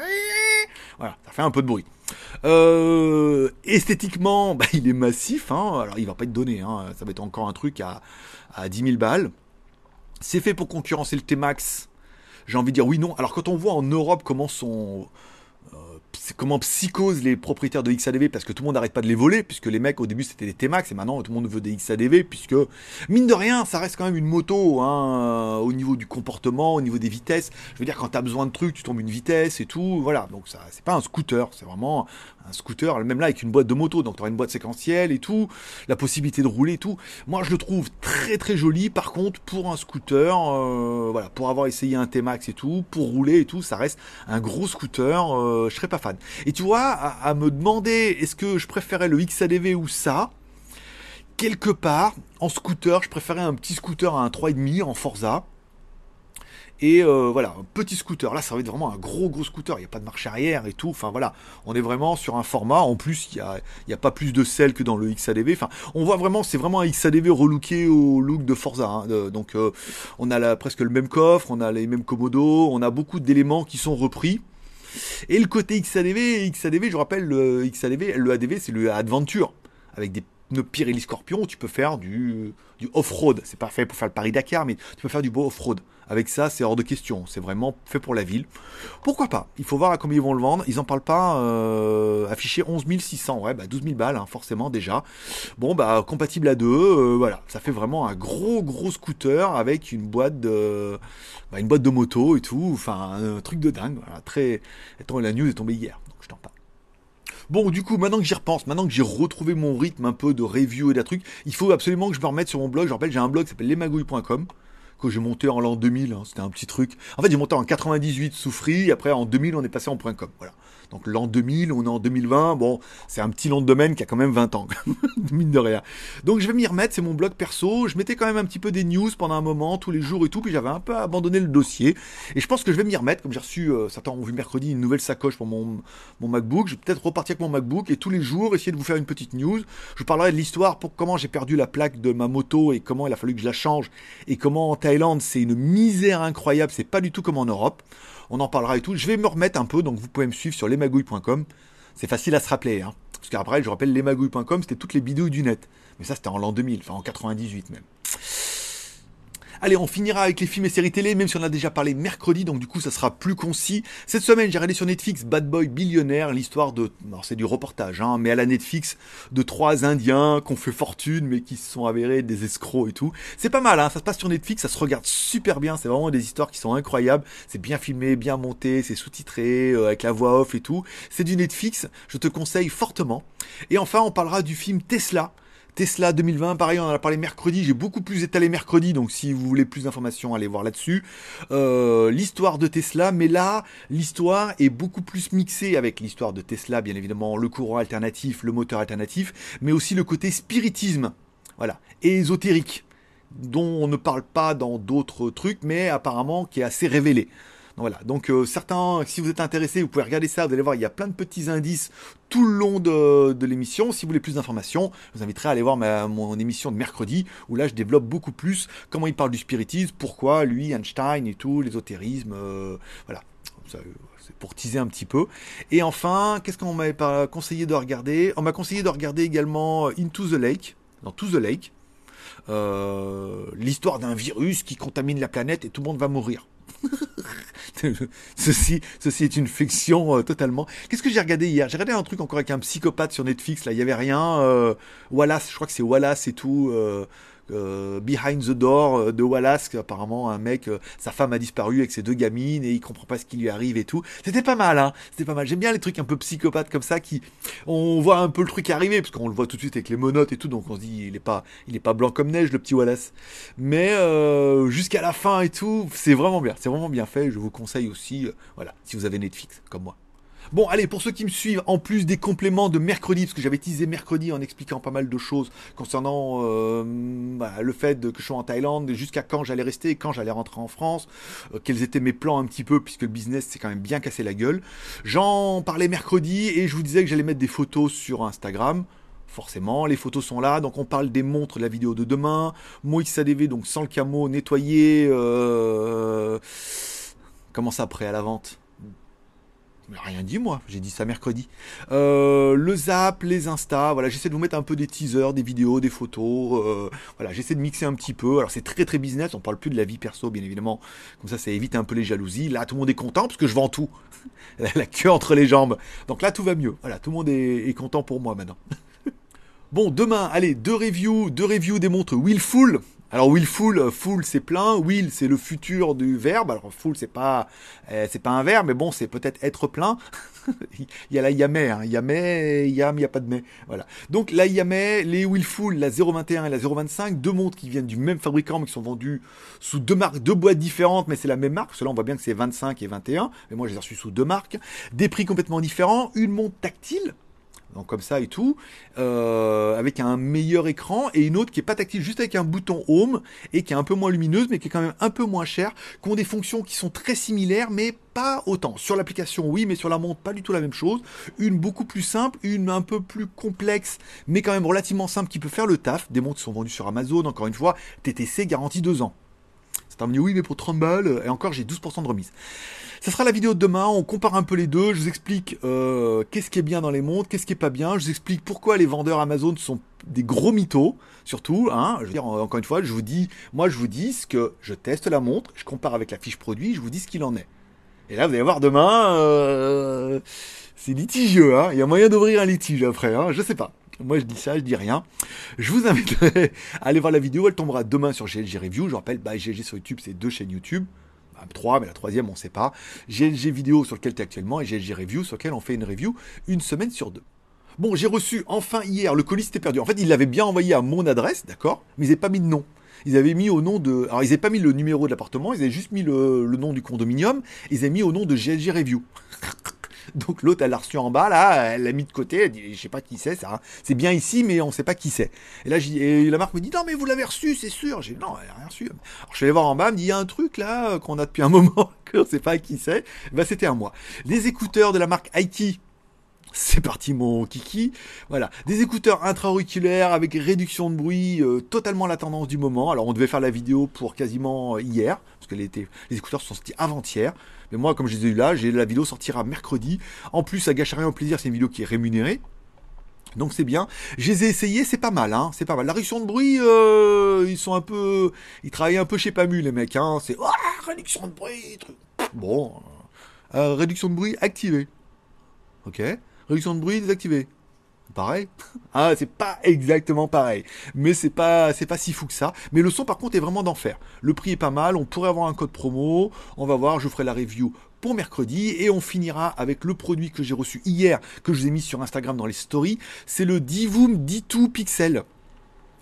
[LAUGHS] voilà, ça fait un peu de bruit. Euh, esthétiquement, [LAUGHS] bah, il est massif. Hein. Alors, il va pas être donné. Hein. Ça va être encore un truc à, à 10 000 balles. C'est fait pour concurrencer le T-Max. J'ai envie de dire oui, non. Alors, quand on voit en Europe comment sont comment psychose les propriétaires de XADV parce que tout le monde n'arrête pas de les voler puisque les mecs au début c'était des T-Max et maintenant tout le monde veut des XADV puisque mine de rien ça reste quand même une moto hein, au niveau du comportement, au niveau des vitesses. Je veux dire quand tu as besoin de trucs tu tombes une vitesse et tout, voilà. Donc ça c'est pas un scooter, c'est vraiment un scooter, même là avec une boîte de moto, donc tu auras une boîte séquentielle et tout, la possibilité de rouler et tout. Moi je le trouve très très joli. Par contre pour un scooter, euh, voilà, pour avoir essayé un T-Max et tout, pour rouler et tout, ça reste un gros scooter. Euh, je serais pas fan. Et tu vois, à, me demander est-ce que je préférais le XADV ou ça, quelque part en scooter, je préférais un petit scooter à un 3,5 en Forza. Et euh, voilà, un petit scooter. Là, ça va être vraiment un gros gros scooter. Il n'y a pas de marche arrière et tout. Enfin voilà, on est vraiment sur un format. En plus, il n'y a, a pas plus de sel que dans le XADV. Enfin, on voit vraiment, c'est vraiment un XADV relooké au look de Forza. hein. Donc, euh, on a presque le même coffre, on a les mêmes commodos, on a beaucoup d'éléments qui sont repris. Et le côté XADV, XADV, je rappelle, le XADV, le ADV, c'est le Adventure. Avec des pneus Pirelli Scorpion, tu peux faire du, du off-road. C'est pas fait pour faire le Paris-Dakar, mais tu peux faire du beau off-road. Avec ça, c'est hors de question. C'est vraiment fait pour la ville. Pourquoi pas? Il faut voir à combien ils vont le vendre. Ils en parlent pas. Euh, affiché 11 600. Ouais, bah 12 000 balles, hein, forcément déjà. Bon, bah compatible à deux. euh, voilà, ça fait vraiment un gros gros scooter avec une boîte de, bah, une boîte de moto et tout. Enfin, un truc de dingue. Très. Attends, la news est tombée hier, donc je t'en parle. Bon, du coup, maintenant que j'y repense, maintenant que j'ai retrouvé mon rythme un peu de review et d'un truc, il faut absolument que je me remette sur mon blog. Je rappelle, j'ai un blog qui s'appelle lesmagouilles.com que j'ai monté en l'an 2000, hein, c'était un petit truc. En fait, j'ai monté en 98 sous Free, après en 2000, on est passé en .com, voilà. Donc l'an 2000, on est en 2020, bon, c'est un petit nom de domaine qui a quand même 20 ans, [LAUGHS] mine de rien. Donc je vais m'y remettre, c'est mon blog perso, je mettais quand même un petit peu des news pendant un moment, tous les jours et tout, puis j'avais un peu abandonné le dossier, et je pense que je vais m'y remettre, comme j'ai reçu, euh, certains ont vu mercredi, une nouvelle sacoche pour mon, mon MacBook, je vais peut-être repartir avec mon MacBook, et tous les jours, essayer de vous faire une petite news, je vous parlerai de l'histoire pour comment j'ai perdu la plaque de ma moto, et comment il a fallu que je la change, et comment en Thaïlande, c'est une misère incroyable, c'est pas du tout comme en Europe. On en parlera et tout. Je vais me remettre un peu, donc vous pouvez me suivre sur lesmagouilles.com. C'est facile à se rappeler, hein. Parce qu'après, je rappelle, lesmagouilles.com, c'était toutes les bidouilles du net. Mais ça, c'était en l'an 2000, enfin en 98 même. Allez, on finira avec les films et séries télé, même si on a déjà parlé mercredi, donc du coup ça sera plus concis. Cette semaine, j'ai regardé sur Netflix Bad Boy Billionnaire, l'histoire de... Alors c'est du reportage, hein, mais à la Netflix, de trois Indiens qui ont fait fortune, mais qui se sont avérés des escrocs et tout. C'est pas mal, hein, ça se passe sur Netflix, ça se regarde super bien, c'est vraiment des histoires qui sont incroyables. C'est bien filmé, bien monté, c'est sous-titré, euh, avec la voix off et tout. C'est du Netflix, je te conseille fortement. Et enfin, on parlera du film Tesla. Tesla 2020, pareil, on en a parlé mercredi, j'ai beaucoup plus étalé mercredi, donc si vous voulez plus d'informations, allez voir là-dessus. Euh, l'histoire de Tesla, mais là, l'histoire est beaucoup plus mixée avec l'histoire de Tesla, bien évidemment, le courant alternatif, le moteur alternatif, mais aussi le côté spiritisme, voilà, et ésotérique, dont on ne parle pas dans d'autres trucs, mais apparemment qui est assez révélé. Voilà, donc euh, certains, si vous êtes intéressés, vous pouvez regarder ça, vous allez voir, il y a plein de petits indices tout le long de, l'émission. Si vous voulez plus d'informations, je vous inviterai à aller voir ma, mon émission de mercredi, où là je développe beaucoup plus comment il parle du spiritisme, pourquoi lui, Einstein et tout, l'ésotérisme, euh, voilà. Euh, c'est pour teaser un petit peu. Et enfin, qu'est-ce qu'on m'avait pas conseillé de regarder? On m'a conseillé de regarder également Into the Lake, dans To the Lake, l'histoire d'un virus qui contamine la planète et tout le monde va mourir. [LAUGHS] ceci, ceci est une fiction euh, totalement. Qu'est-ce que j'ai regardé hier? J'ai regardé un truc encore avec un psychopathe sur Netflix. Là, il y avait rien. euh, Wallace, je crois que c'est Wallace et tout. Euh, Behind the Door euh, de Wallace, apparemment un mec, euh, sa femme a disparu avec ses deux gamines et il comprend pas ce qui lui arrive et tout. C'était pas mal, hein. C'était pas mal. J'aime bien les trucs un peu psychopathes comme ça qui, on voit un peu le truc arriver parce qu'on le voit tout de suite avec les monotes et tout, donc on se dit il est pas, il est pas blanc comme neige le petit Wallace. Mais euh, jusqu'à la fin et tout, c'est vraiment bien, c'est vraiment bien fait. Je vous conseille aussi, voilà, si vous avez Netflix comme moi. Bon, allez, pour ceux qui me suivent, en plus des compléments de mercredi, parce que j'avais teasé mercredi en expliquant pas mal de choses concernant euh, bah, le fait que je sois en Thaïlande, jusqu'à quand j'allais rester, quand j'allais rentrer en France, euh, quels étaient mes plans un petit peu, puisque le business s'est quand même bien cassé la gueule. J'en parlais mercredi et je vous disais que j'allais mettre des photos sur Instagram. Forcément, les photos sont là, donc on parle des montres la vidéo de demain, Mo XADV, donc sans le camo, nettoyé, euh... comment ça après à la vente? Rien dit moi, j'ai dit ça mercredi. Euh, le zap, les Insta, voilà, j'essaie de vous mettre un peu des teasers, des vidéos, des photos, euh, voilà, j'essaie de mixer un petit peu. Alors c'est très très business, on parle plus de la vie perso bien évidemment, comme ça ça évite un peu les jalousies. Là tout le monde est content parce que je vends tout, [LAUGHS] la queue entre les jambes. Donc là tout va mieux, voilà, tout le monde est, est content pour moi maintenant. [LAUGHS] Bon, demain, allez, deux reviews, deux reviews des montres Willful. Alors Willful, euh, full c'est plein, Will c'est le futur du verbe. Alors full c'est pas euh, c'est pas un verbe, mais bon c'est peut-être être plein. [LAUGHS] il y a la Yamé, hein. Yamé, Yam, il y a pas de mais. Voilà. Donc la Yamé, les Willful, la 021 et la 025, deux montres qui viennent du même fabricant mais qui sont vendues sous deux marques, deux boîtes différentes, mais c'est la même marque. Cela on voit bien que c'est 25 et 21, mais moi j'ai reçu sous deux marques. Des prix complètement différents, une montre tactile comme ça et tout, euh, avec un meilleur écran, et une autre qui est pas tactile, juste avec un bouton Home, et qui est un peu moins lumineuse, mais qui est quand même un peu moins chère, qui ont des fonctions qui sont très similaires, mais pas autant. Sur l'application, oui, mais sur la montre, pas du tout la même chose. Une beaucoup plus simple, une un peu plus complexe, mais quand même relativement simple, qui peut faire le taf. Des montres qui sont vendues sur Amazon, encore une fois, TTC garantie 2 ans. Dit oui, mais pour 30 balles, et encore j'ai 12% de remise. Ça sera la vidéo de demain, on compare un peu les deux, je vous explique euh, qu'est-ce qui est bien dans les montres, qu'est-ce qui est pas bien, je vous explique pourquoi les vendeurs Amazon sont des gros mythos, surtout, hein, je veux dire, encore une fois, je vous dis, moi je vous dis ce que je teste la montre, je compare avec la fiche produit, je vous dis ce qu'il en est. Et là, vous allez voir demain, euh, c'est litigieux, hein, il y a moyen d'ouvrir un litige après, hein, je sais pas. Moi, je dis ça, je dis rien. Je vous inviterai [LAUGHS] à aller voir la vidéo. Elle tombera demain sur GLG Review. Je rappelle, bah, GLG sur YouTube, c'est deux chaînes YouTube. Bah, trois, mais la troisième, on ne sait pas. GLG Vidéo sur lequel tu es actuellement et GLG Review sur lequel on fait une review une semaine sur deux. Bon, j'ai reçu enfin hier, le colis était perdu. En fait, ils l'avaient bien envoyé à mon adresse, d'accord? Mais ils n'avaient pas mis de nom. Ils avaient mis au nom de. Alors, ils n'avaient pas mis le numéro de l'appartement, ils avaient juste mis le nom du condominium. Ils avaient mis au nom de GLG Review. [LAUGHS] [LAUGHS] Donc l'autre, elle l'a reçu en bas, là, elle l'a mis de côté, elle dit, je sais pas qui c'est, ça. C'est bien ici, mais on sait pas qui c'est. Et là, et la marque me dit, non, mais vous l'avez reçu, c'est sûr. J'ai dit, non, elle a rien reçu. Alors je suis allé voir en bas, elle me dit, il y a un truc là, qu'on a depuis un [LAUGHS] moment, qu'on sait pas qui c'est. Bah, c'était à moi. Les écouteurs de la marque Aiki, c'est parti mon kiki. Voilà, des écouteurs intra-auriculaires avec réduction de bruit, euh, totalement la tendance du moment. Alors on devait faire la vidéo pour quasiment hier, parce que les, les écouteurs sont sortis avant-hier. Mais moi, comme je les ai eu là, j'ai la vidéo sortira mercredi. En plus, ça gâche rien au plaisir, c'est une vidéo qui est rémunérée. Donc c'est bien. Je les ai essayés, c'est pas mal, hein. C'est pas mal. La réduction de bruit, euh, ils sont un peu, ils travaillent un peu chez Pamu les mecs, hein. C'est oh, réduction de bruit, truc. Bon, réduction de bruit activée. Ok. Réduction de bruit désactivée. Pareil. Ah, c'est pas exactement pareil. Mais c'est pas, c'est pas si fou que ça. Mais le son, par contre, est vraiment d'enfer. Le prix est pas mal. On pourrait avoir un code promo. On va voir. Je ferai la review pour mercredi et on finira avec le produit que j'ai reçu hier, que je vous ai mis sur Instagram dans les stories. C'est le Divoom D2 Pixel.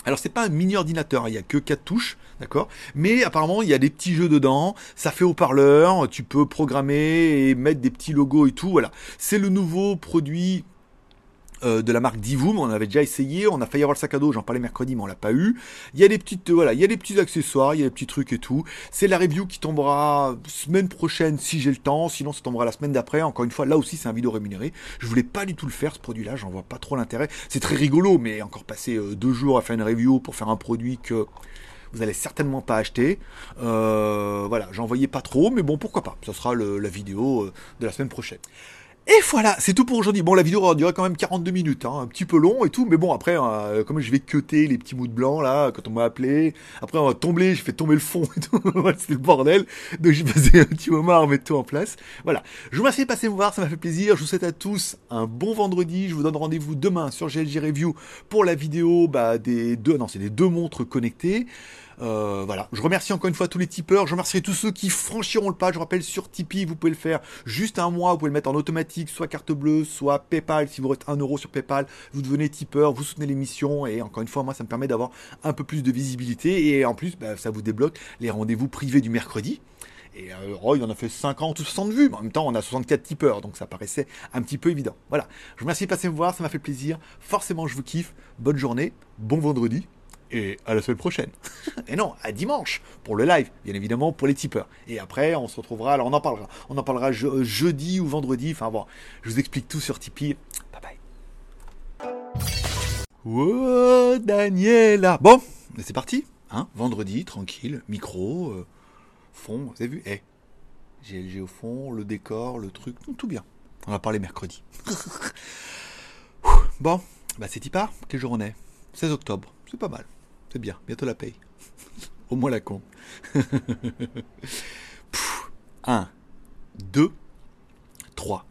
Alors c'est pas un mini ordinateur, il y a que quatre touches, d'accord? Mais apparemment il y a des petits jeux dedans, ça fait haut-parleur, tu peux programmer et mettre des petits logos et tout, voilà. C'est le nouveau produit euh, de la marque Divoom, on avait déjà essayé, on a failli avoir le sac à dos, j'en parlais mercredi mais on l'a pas eu. Il y a des petites voilà, il y a des petits accessoires, il y a des petits trucs et tout. C'est la review qui tombera semaine prochaine si j'ai le temps, sinon ça tombera la semaine d'après. Encore une fois, là aussi c'est un vidéo rémunéré. Je voulais pas du tout le faire ce produit-là, j'en vois pas trop l'intérêt. C'est très rigolo, mais encore passer euh, deux jours à faire une review pour faire un produit que vous allez certainement pas acheter. Euh, voilà, j'en voyais pas trop, mais bon pourquoi pas. Ce sera la vidéo de la semaine prochaine. Et voilà, c'est tout pour aujourd'hui. Bon, la vidéo aura duré quand même 42 minutes, hein, un petit peu long et tout, mais bon, après, euh, comme je vais cuter les petits mots de blanc, là, quand on m'a appelé, après, on va tomber, je fais tomber le fond et tout, [LAUGHS] c'était le bordel, donc j'ai passé un petit moment à remettre tout en place. Voilà, je vous remercie de passer me voir, ça m'a fait plaisir, je vous souhaite à tous un bon vendredi, je vous donne rendez-vous demain sur GLG Review pour la vidéo bah, des deux, non, c'est des deux montres connectées. Euh, voilà, je remercie encore une fois tous les tipeurs, je remercie tous ceux qui franchiront le pas, je rappelle sur Tipeee, vous pouvez le faire juste un mois, vous pouvez le mettre en automatique, soit carte bleue, soit Paypal, si vous restez un euro sur Paypal, vous devenez tipeur, vous soutenez l'émission, et encore une fois, moi ça me permet d'avoir un peu plus de visibilité, et en plus, bah, ça vous débloque les rendez-vous privés du mercredi. Et euh, Roy en a fait 50 ou 60 vues, mais en même temps on a 64 tipeurs, donc ça paraissait un petit peu évident. Voilà, je vous remercie de passer me voir, ça m'a fait plaisir, forcément je vous kiffe, bonne journée, bon vendredi, et à la semaine prochaine. [LAUGHS] et non, à dimanche pour le live, bien évidemment pour les tipeurs. Et après, on se retrouvera, alors on en parlera. On en parlera jeudi ou vendredi. Enfin bon, je vous explique tout sur Tipeee. Bye bye. Oh, Daniela. Bon, c'est parti. Hein, vendredi, tranquille, micro, euh, fond, vous avez vu? Eh, GLG au fond, le décor, le truc, tout, bien. On va parler mercredi. [LAUGHS] bon, bah c'est Tipar, quel jour on est? 16 octobre, c'est pas mal. C'est bien, bientôt la paye. [LAUGHS] Au moins la con. 1, 2, 3.